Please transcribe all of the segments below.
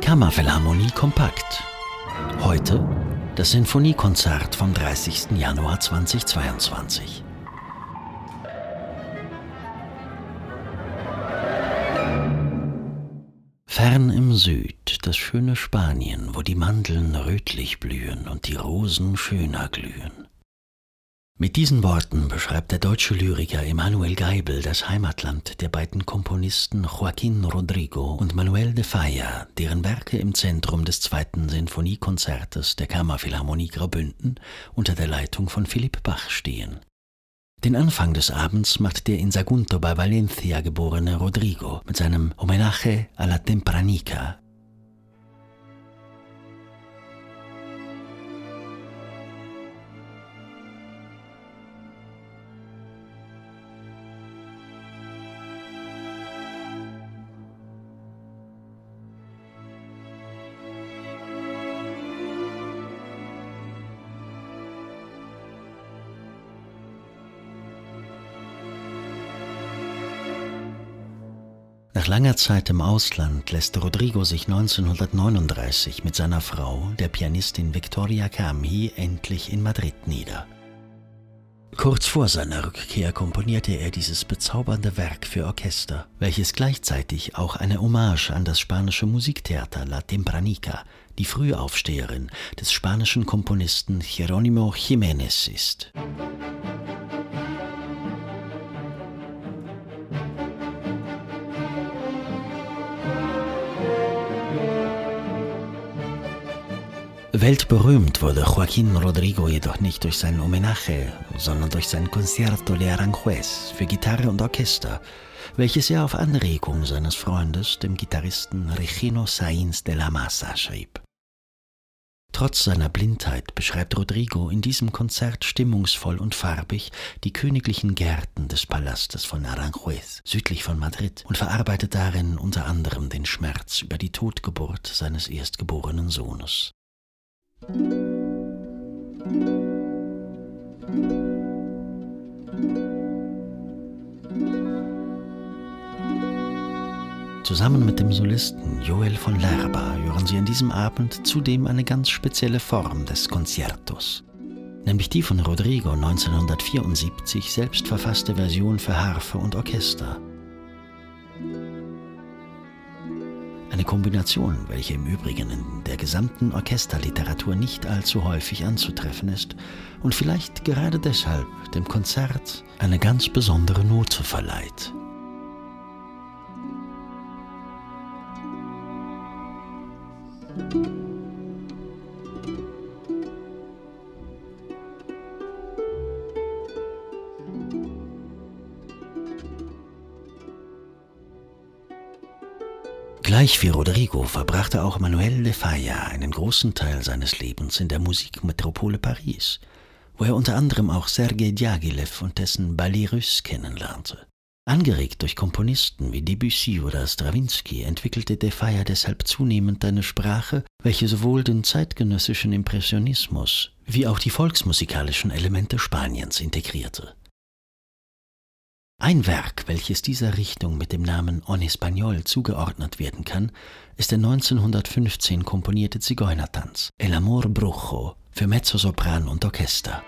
Kammerphilharmonie kompakt. Heute das Sinfoniekonzert vom 30. Januar 2022. Fern im Süd das schöne Spanien, wo die Mandeln rötlich blühen und die Rosen schöner glühen. Mit diesen Worten beschreibt der deutsche Lyriker Emanuel Geibel das Heimatland der beiden Komponisten Joaquín Rodrigo und Manuel de Falla, deren Werke im Zentrum des zweiten Sinfoniekonzertes der Kammerphilharmonie Graubünden unter der Leitung von Philipp Bach stehen. Den Anfang des Abends macht der in Sagunto bei Valencia geborene Rodrigo mit seinem Homenaje a la Tempranica Nach langer Zeit im Ausland lässt Rodrigo sich 1939 mit seiner Frau, der Pianistin Victoria Camhi, endlich in Madrid nieder. Kurz vor seiner Rückkehr komponierte er dieses bezaubernde Werk für Orchester, welches gleichzeitig auch eine Hommage an das spanische Musiktheater La Tempranica, die Frühaufsteherin des spanischen Komponisten Jerónimo Jiménez ist. Weltberühmt wurde Joaquín Rodrigo jedoch nicht durch sein Homenaje, sondern durch sein Concierto de Aranjuez für Gitarre und Orchester, welches er auf Anregung seines Freundes, dem Gitarristen Regino Sainz de la Masa, schrieb. Trotz seiner Blindheit beschreibt Rodrigo in diesem Konzert stimmungsvoll und farbig die königlichen Gärten des Palastes von Aranjuez, südlich von Madrid, und verarbeitet darin unter anderem den Schmerz über die Totgeburt seines erstgeborenen Sohnes. Zusammen mit dem Solisten Joel von Lerba hören Sie an diesem Abend zudem eine ganz spezielle Form des Concertos, nämlich die von Rodrigo 1974 selbst verfasste Version für Harfe und Orchester. Eine Kombination, welche im Übrigen in der gesamten Orchesterliteratur nicht allzu häufig anzutreffen ist und vielleicht gerade deshalb dem Konzert eine ganz besondere Note verleiht. Gleich wie Rodrigo verbrachte auch Manuel de Falla einen großen Teil seines Lebens in der Musikmetropole Paris, wo er unter anderem auch Sergei Diaghilev und dessen Ballet Russe kennenlernte. Angeregt durch Komponisten wie Debussy oder Stravinsky entwickelte de Falla deshalb zunehmend eine Sprache, welche sowohl den zeitgenössischen Impressionismus wie auch die volksmusikalischen Elemente Spaniens integrierte. Ein Werk, welches dieser Richtung mit dem Namen En Español zugeordnet werden kann, ist der 1915 komponierte Zigeunertanz El Amor Brujo für Mezzosopran und Orchester.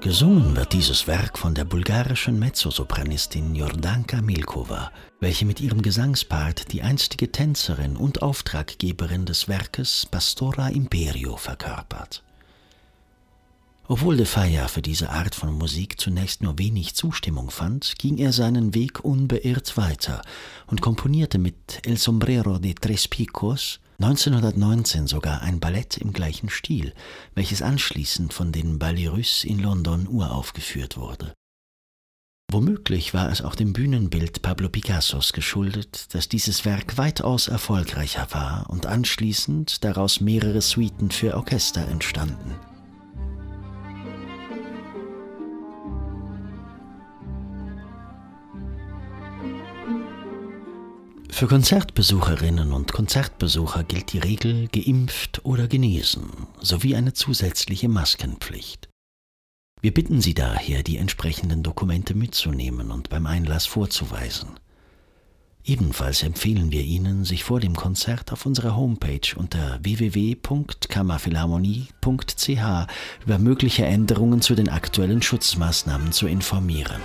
Gesungen wird dieses Werk von der bulgarischen Mezzosopranistin Jordanka Milkova, welche mit ihrem Gesangspart die einstige Tänzerin und Auftraggeberin des Werkes Pastora Imperio verkörpert. Obwohl de Falla für diese Art von Musik zunächst nur wenig Zustimmung fand, ging er seinen Weg unbeirrt weiter und komponierte mit El Sombrero de Tres Picos 1919 sogar ein Ballett im gleichen Stil, welches anschließend von den Ballets Russes in London uraufgeführt wurde. Womöglich war es auch dem Bühnenbild Pablo Picassos geschuldet, dass dieses Werk weitaus erfolgreicher war und anschließend daraus mehrere Suiten für Orchester entstanden. Für Konzertbesucherinnen und Konzertbesucher gilt die Regel geimpft oder genesen sowie eine zusätzliche Maskenpflicht. Wir bitten Sie daher, die entsprechenden Dokumente mitzunehmen und beim Einlass vorzuweisen. Ebenfalls empfehlen wir Ihnen, sich vor dem Konzert auf unserer Homepage unter www.kammerphilharmonie.ch über mögliche Änderungen zu den aktuellen Schutzmaßnahmen zu informieren.